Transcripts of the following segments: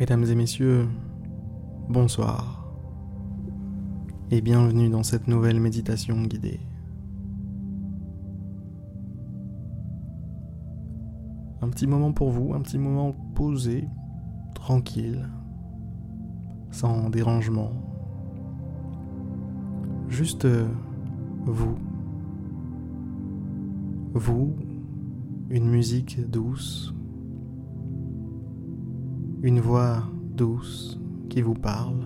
Mesdames et messieurs, bonsoir et bienvenue dans cette nouvelle méditation guidée. Un petit moment pour vous, un petit moment posé, tranquille, sans dérangement. Juste vous. Vous, une musique douce, une voix douce qui vous parle.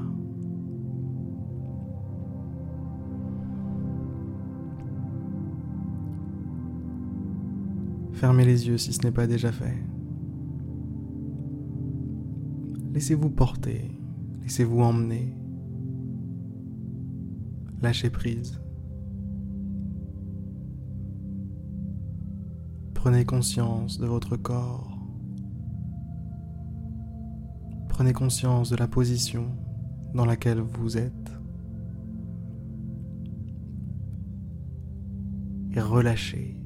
Fermez les yeux si ce n'est pas déjà fait. Laissez-vous porter, laissez-vous emmener. Lâchez prise. Prenez conscience de votre corps. Prenez conscience de la position dans laquelle vous êtes. Et relâchez,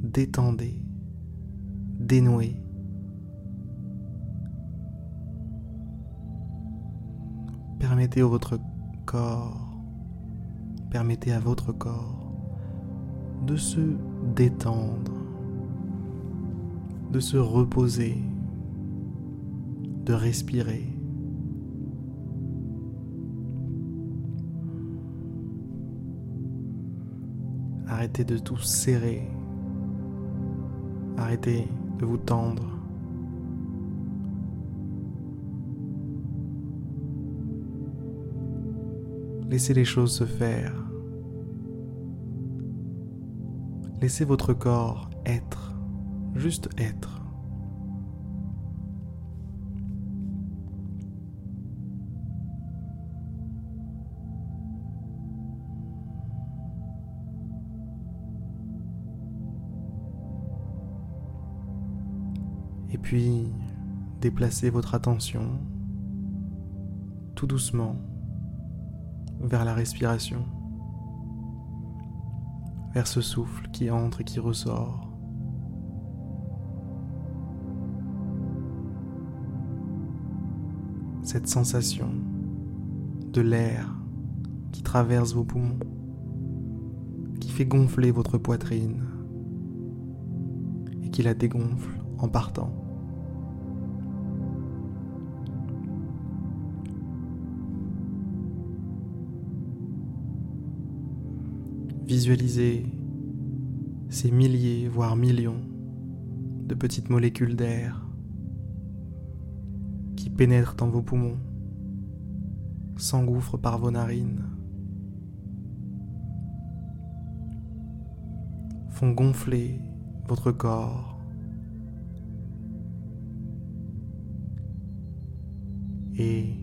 détendez, dénouez. Permettez à votre corps, permettez à votre corps de se détendre, de se reposer de respirer. Arrêtez de tout serrer. Arrêtez de vous tendre. Laissez les choses se faire. Laissez votre corps être, juste être. Et puis, déplacez votre attention tout doucement vers la respiration, vers ce souffle qui entre et qui ressort. Cette sensation de l'air qui traverse vos poumons, qui fait gonfler votre poitrine et qui la dégonfle en partant. Visualisez ces milliers, voire millions de petites molécules d'air qui pénètrent dans vos poumons, s'engouffrent par vos narines, font gonfler votre corps. Et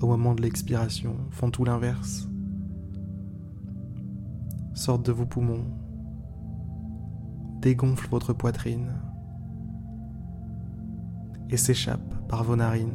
au moment de l'expiration font tout l'inverse sortent de vos poumons, dégonflent votre poitrine et s'échappent par vos narines.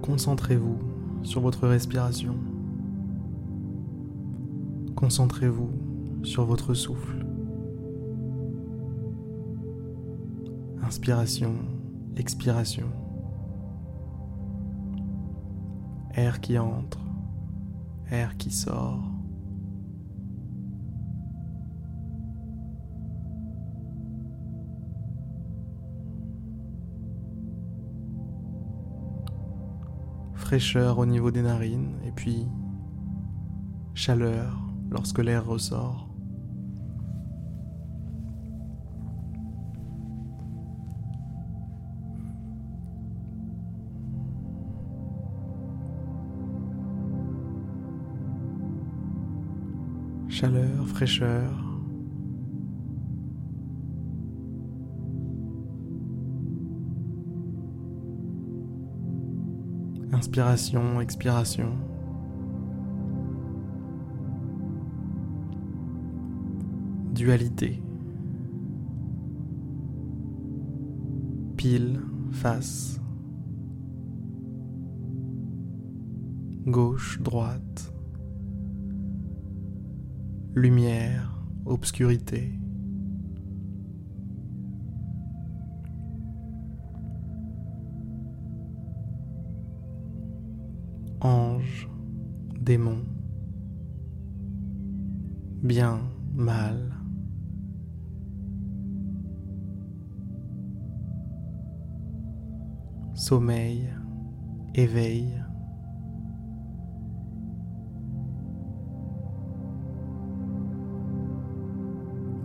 Concentrez-vous sur votre respiration. Concentrez-vous sur votre souffle. Inspiration, expiration. Air qui entre, air qui sort. Fraîcheur au niveau des narines et puis chaleur lorsque l'air ressort. Chaleur, fraîcheur. Inspiration, expiration. Dualité. pile, face, gauche, droite, lumière, obscurité. Ange, démon, bien, mal. Sommeil, éveil.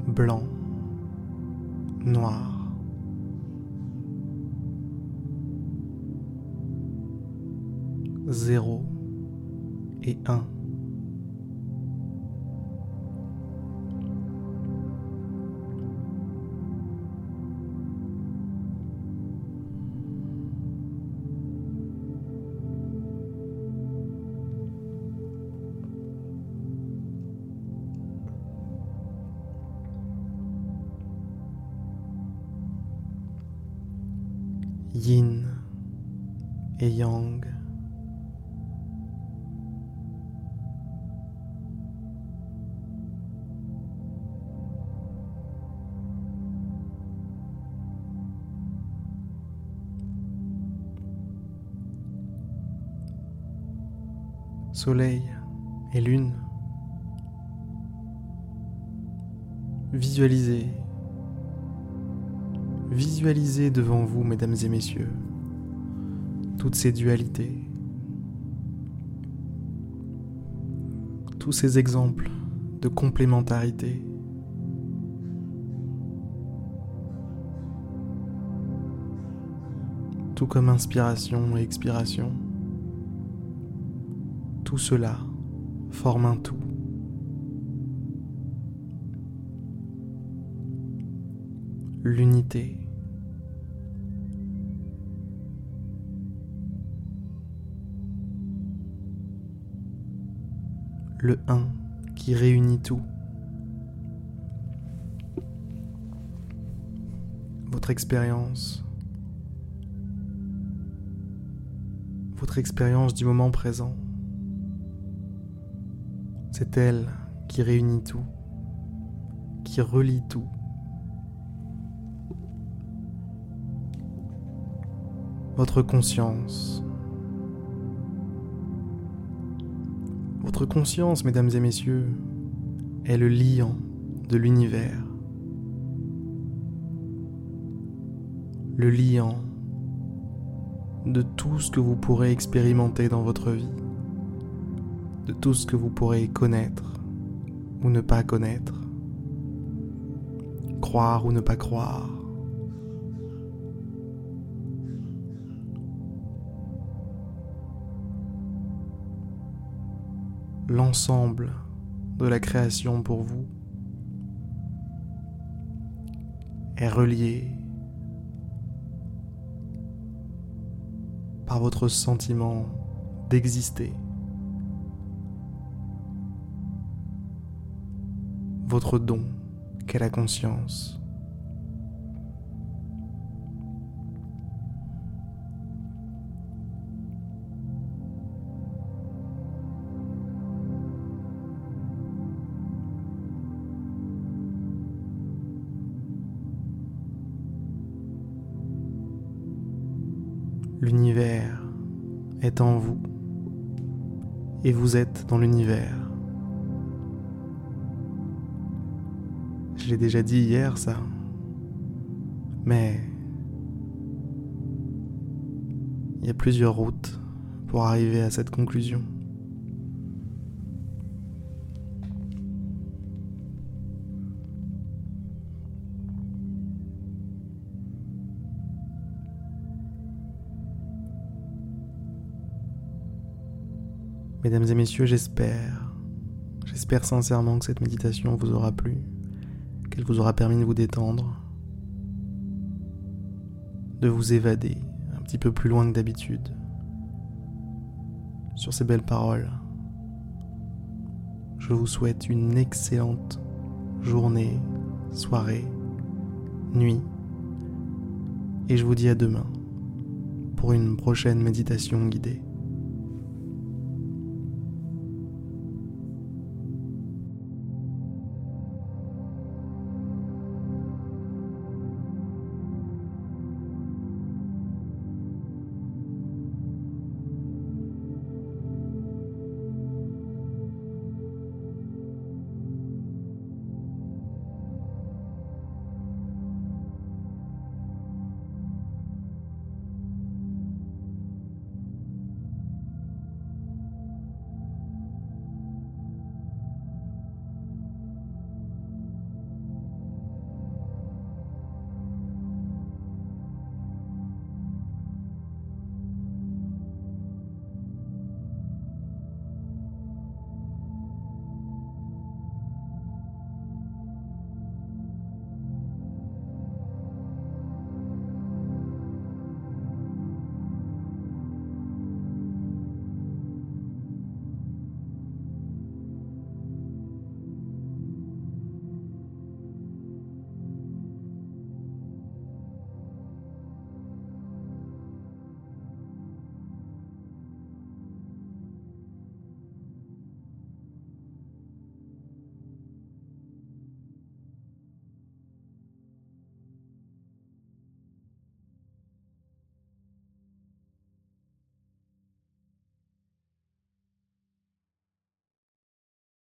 Blanc, noir. Zéro et un. Yin et yang. Soleil et lune. Visualisez Visualisez devant vous, mesdames et messieurs, toutes ces dualités, tous ces exemples de complémentarité. Tout comme inspiration et expiration, tout cela forme un tout. L'unité le un qui réunit tout. Votre expérience, votre expérience du moment présent, c'est elle qui réunit tout, qui relie tout. Votre conscience, Votre conscience, mesdames et messieurs, est le liant de l'univers. Le liant de tout ce que vous pourrez expérimenter dans votre vie, de tout ce que vous pourrez connaître ou ne pas connaître, croire ou ne pas croire. L'ensemble de la création pour vous est relié par votre sentiment d'exister, votre don qu'est la conscience. L'univers est en vous et vous êtes dans l'univers. Je l'ai déjà dit hier ça, mais il y a plusieurs routes pour arriver à cette conclusion. Mesdames et messieurs, j'espère, j'espère sincèrement que cette méditation vous aura plu, qu'elle vous aura permis de vous détendre, de vous évader un petit peu plus loin que d'habitude. Sur ces belles paroles, je vous souhaite une excellente journée, soirée, nuit, et je vous dis à demain pour une prochaine méditation guidée.